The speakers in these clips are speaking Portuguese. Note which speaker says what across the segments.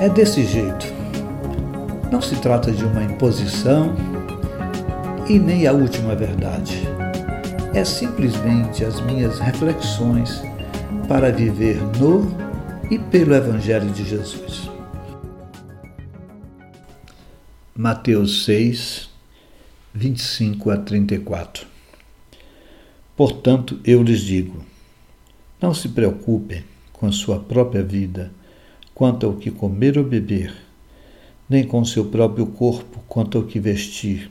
Speaker 1: É desse jeito. Não se trata de uma imposição e nem a última verdade. É simplesmente as minhas reflexões para viver no e pelo Evangelho de Jesus. Mateus 6, 25 a 34 Portanto, eu lhes digo: não se preocupem com a sua própria vida quanto ao que comer ou beber, nem com seu próprio corpo quanto ao que vestir.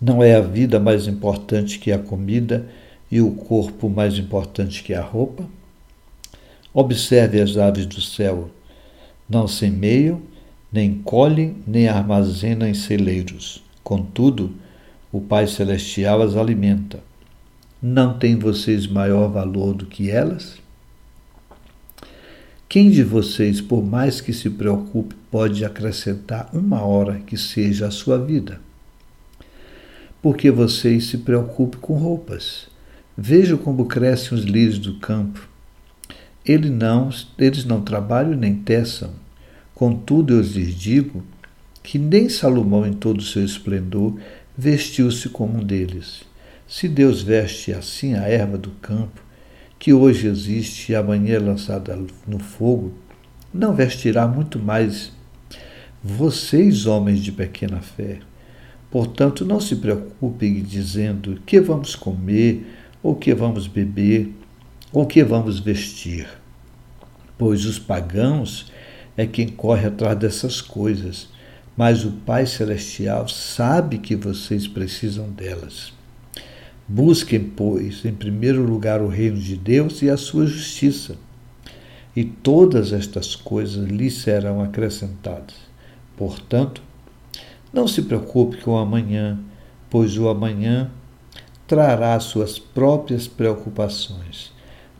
Speaker 1: Não é a vida mais importante que a comida e o corpo mais importante que a roupa? Observe as aves do céu. Não semeiam, nem colhem, nem armazenam em celeiros. Contudo, o Pai Celestial as alimenta. Não têm vocês maior valor do que elas? Quem de vocês, por mais que se preocupe, pode acrescentar uma hora que seja a sua vida? Porque vocês se preocupem com roupas. Vejam como crescem os lírios do campo. Eles não, eles não trabalham nem teçam. Contudo, eu lhes digo que nem Salomão, em todo o seu esplendor, vestiu-se como um deles. Se Deus veste assim a erva do campo, que hoje existe e amanhã é lançada no fogo, não vestirá muito mais vocês, homens de pequena fé. Portanto, não se preocupem dizendo que vamos comer, ou que vamos beber, ou que vamos vestir. Pois os pagãos é quem corre atrás dessas coisas, mas o Pai Celestial sabe que vocês precisam delas. Busquem, pois, em primeiro lugar o reino de Deus e a sua justiça, e todas estas coisas lhes serão acrescentadas. Portanto, não se preocupe com o amanhã, pois o amanhã trará suas próprias preocupações.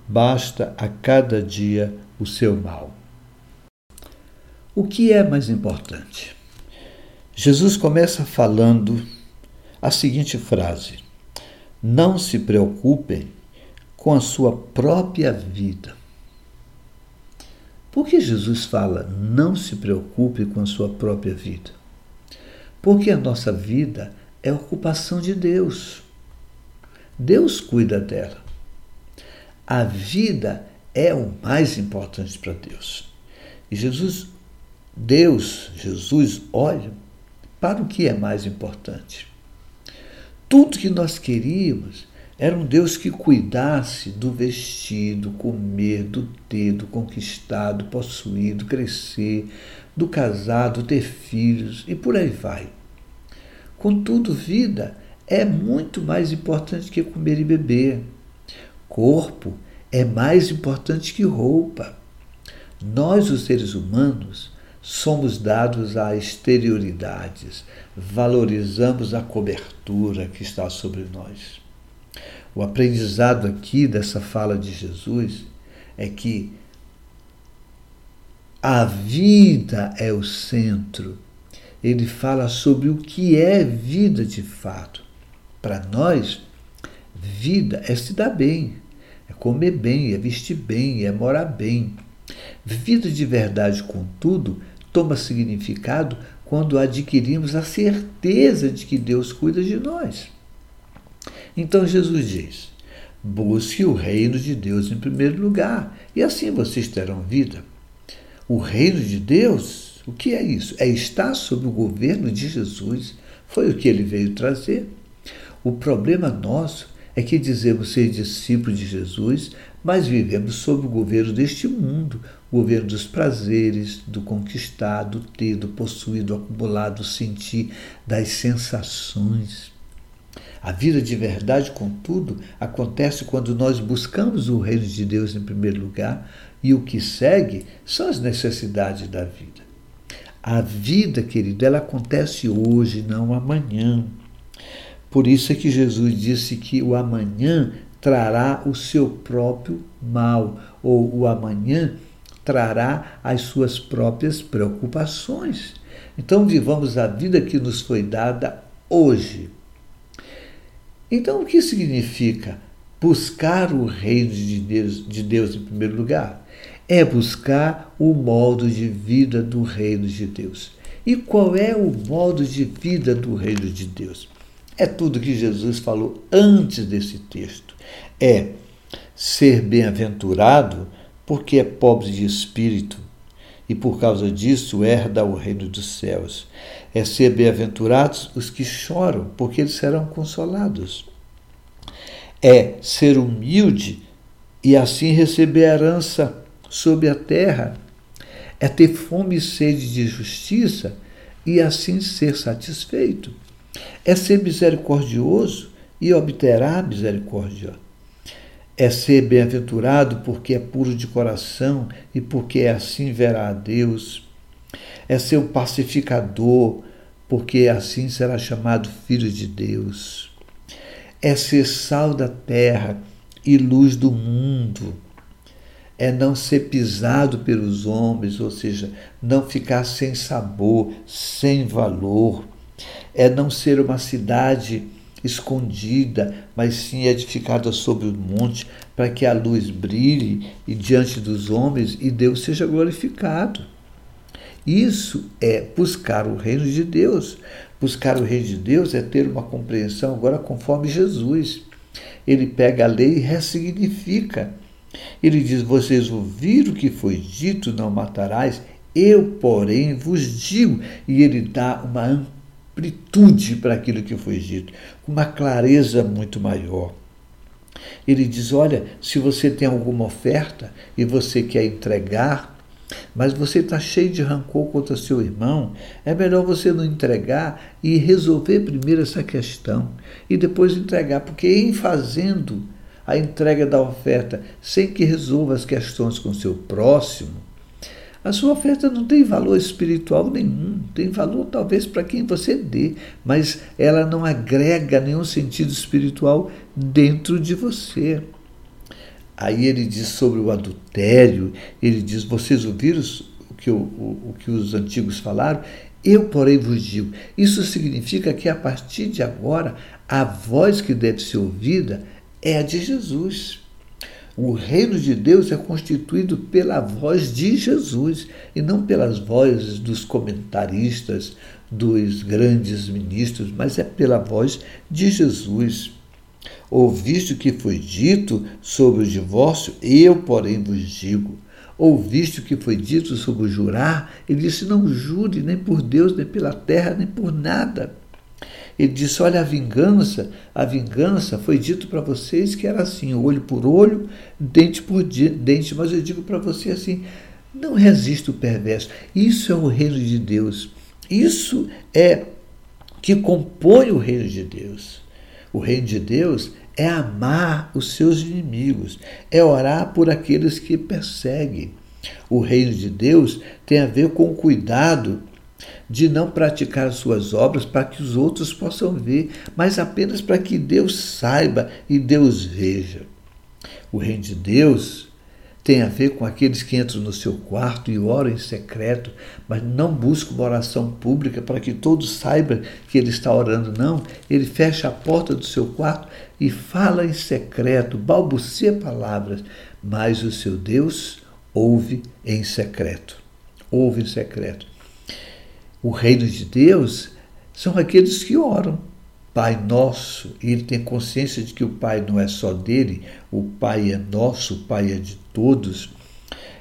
Speaker 1: Basta a cada dia o seu mal. O que é mais importante? Jesus começa falando a seguinte frase: não se preocupem com a sua própria vida. Por que Jesus fala não se preocupe com a sua própria vida? Porque a nossa vida é ocupação de Deus. Deus cuida dela. A vida é o mais importante para Deus. E Jesus, Deus, Jesus olha para o que é mais importante. Tudo que nós queríamos era um Deus que cuidasse do vestido, comer, do ter, do conquistado, possuído, crescer, do casado, ter filhos e por aí vai. Contudo, vida é muito mais importante que comer e beber. Corpo é mais importante que roupa. Nós, os seres humanos, somos dados a exterioridades, valorizamos a cobertura que está sobre nós. O aprendizado aqui dessa fala de Jesus é que a vida é o centro. Ele fala sobre o que é vida de fato. Para nós, vida é se dar bem, é comer bem, é vestir bem, é morar bem. Vida de verdade, contudo, toma significado quando adquirimos a certeza de que Deus cuida de nós. Então Jesus diz: busque o reino de Deus em primeiro lugar, e assim vocês terão vida. O reino de Deus, o que é isso? É estar sob o governo de Jesus. Foi o que ele veio trazer. O problema nosso é que dizemos ser discípulos de Jesus, mas vivemos sob o governo deste mundo, o governo dos prazeres, do conquistar, do ter, do possuir, do acumular, do sentir, das sensações. A vida de verdade, contudo, acontece quando nós buscamos o reino de Deus em primeiro lugar e o que segue são as necessidades da vida. A vida, querido, ela acontece hoje, não amanhã. Por isso é que Jesus disse que o amanhã trará o seu próprio mal, ou o amanhã trará as suas próprias preocupações. Então, vivamos a vida que nos foi dada hoje. Então, o que significa buscar o reino de Deus, de Deus em primeiro lugar? é buscar o modo de vida do reino de Deus. E qual é o modo de vida do reino de Deus? É tudo que Jesus falou antes desse texto. É ser bem-aventurado porque é pobre de espírito e por causa disso herda o reino dos céus. É ser bem-aventurados os que choram, porque eles serão consolados. É ser humilde e assim receber a herança sobre a terra. É ter fome e sede de justiça e assim ser satisfeito. É ser misericordioso e obterá misericórdia. É ser bem-aventurado porque é puro de coração e porque assim verá a Deus. É ser o pacificador, porque assim será chamado filho de Deus. É ser sal da terra e luz do mundo. É não ser pisado pelos homens, ou seja, não ficar sem sabor, sem valor. É não ser uma cidade escondida, mas sim edificada sobre o monte, para que a luz brilhe e diante dos homens e Deus seja glorificado. Isso é buscar o reino de Deus. Buscar o reino de Deus é ter uma compreensão agora conforme Jesus. Ele pega a lei e ressignifica. Ele diz: Vocês ouviram o que foi dito, não matarás. Eu, porém, vos digo. E ele dá uma amplitude para aquilo que foi dito, com uma clareza muito maior. Ele diz: Olha, se você tem alguma oferta e você quer entregar, mas você está cheio de rancor contra seu irmão, é melhor você não entregar e resolver primeiro essa questão e depois entregar, porque em fazendo a entrega da oferta sem que resolva as questões com seu próximo, a sua oferta não tem valor espiritual nenhum, tem valor talvez para quem você dê, mas ela não agrega nenhum sentido espiritual dentro de você. Aí ele diz sobre o adultério, ele diz: Vocês ouviram o que, o, o, o que os antigos falaram? Eu, porém, vos digo. Isso significa que a partir de agora, a voz que deve ser ouvida é a de Jesus. O reino de Deus é constituído pela voz de Jesus e não pelas vozes dos comentaristas, dos grandes ministros, mas é pela voz de Jesus. Ouviste o que foi dito sobre o divórcio? Eu, porém, vos digo. Ouviste o que foi dito sobre o jurar? Ele disse: Não jure nem por Deus, nem pela terra, nem por nada. Ele disse: Olha, a vingança, a vingança foi dito para vocês que era assim, olho por olho, dente por dente. Mas eu digo para você assim: não resista o perverso. Isso é o reino de Deus. Isso é que compõe o reino de Deus. O reino de Deus é amar os seus inimigos, é orar por aqueles que perseguem. O reino de Deus tem a ver com o cuidado de não praticar suas obras para que os outros possam ver, mas apenas para que Deus saiba e Deus veja. O reino de Deus tem a ver com aqueles que entram no seu quarto e oram em secreto, mas não buscam uma oração pública para que todos saibam que ele está orando, não. Ele fecha a porta do seu quarto e fala em secreto, balbucia palavras, mas o seu Deus ouve em secreto. Ouve em secreto. O reino de Deus são aqueles que oram. Pai nosso, e ele tem consciência de que o Pai não é só dele, o Pai é nosso, o Pai é de todos.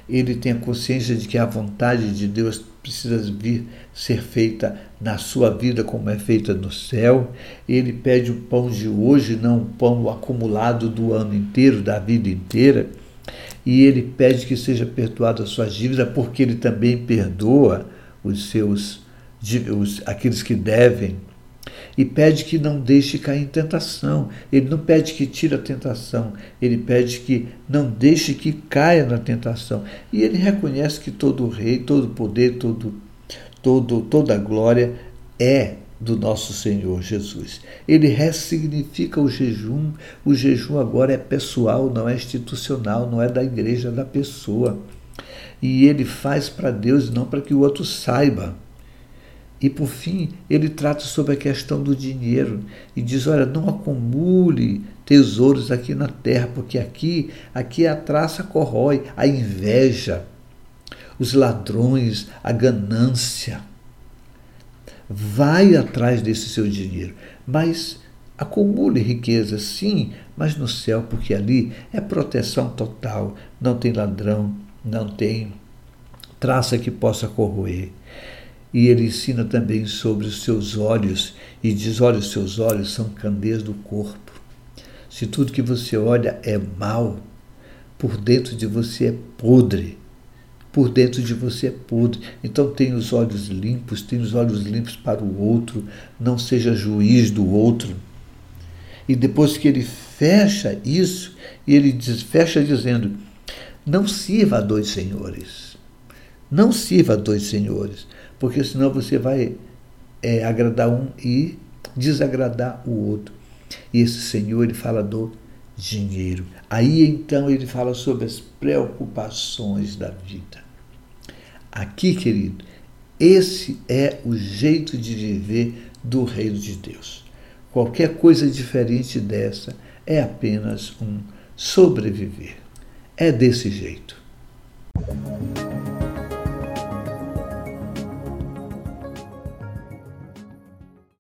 Speaker 1: Ele tem a consciência de que a vontade de Deus precisa vir ser feita na sua vida como é feita no céu. Ele pede o pão de hoje, não o pão acumulado do ano inteiro, da vida inteira. E ele pede que seja perdoado as suas dívidas, porque ele também perdoa os seus de, os, aqueles que devem, e pede que não deixe cair em tentação. Ele não pede que tire a tentação, ele pede que não deixe que caia na tentação. E ele reconhece que todo rei, todo poder, todo, todo, toda glória é do nosso Senhor Jesus. Ele ressignifica o jejum. O jejum agora é pessoal, não é institucional, não é da igreja, é da pessoa. E ele faz para Deus, não para que o outro saiba. E por fim, ele trata sobre a questão do dinheiro e diz: olha, não acumule tesouros aqui na terra, porque aqui, aqui a traça corrói, a inveja, os ladrões, a ganância. Vai atrás desse seu dinheiro, mas acumule riqueza, sim, mas no céu, porque ali é proteção total, não tem ladrão, não tem traça que possa corroer. E ele ensina também sobre os seus olhos e diz: olha, os seus olhos são candeias do corpo. Se tudo que você olha é mal, por dentro de você é podre. Por dentro de você é podre. Então tenha os olhos limpos, tenha os olhos limpos para o outro, não seja juiz do outro. E depois que ele fecha isso, ele diz, fecha dizendo: não sirva a dois senhores. Não sirva a dois senhores porque senão você vai é, agradar um e desagradar o outro. E esse Senhor, ele fala do dinheiro. Aí então ele fala sobre as preocupações da vida. Aqui, querido, esse é o jeito de viver do reino de Deus. Qualquer coisa diferente dessa é apenas um sobreviver. É desse jeito.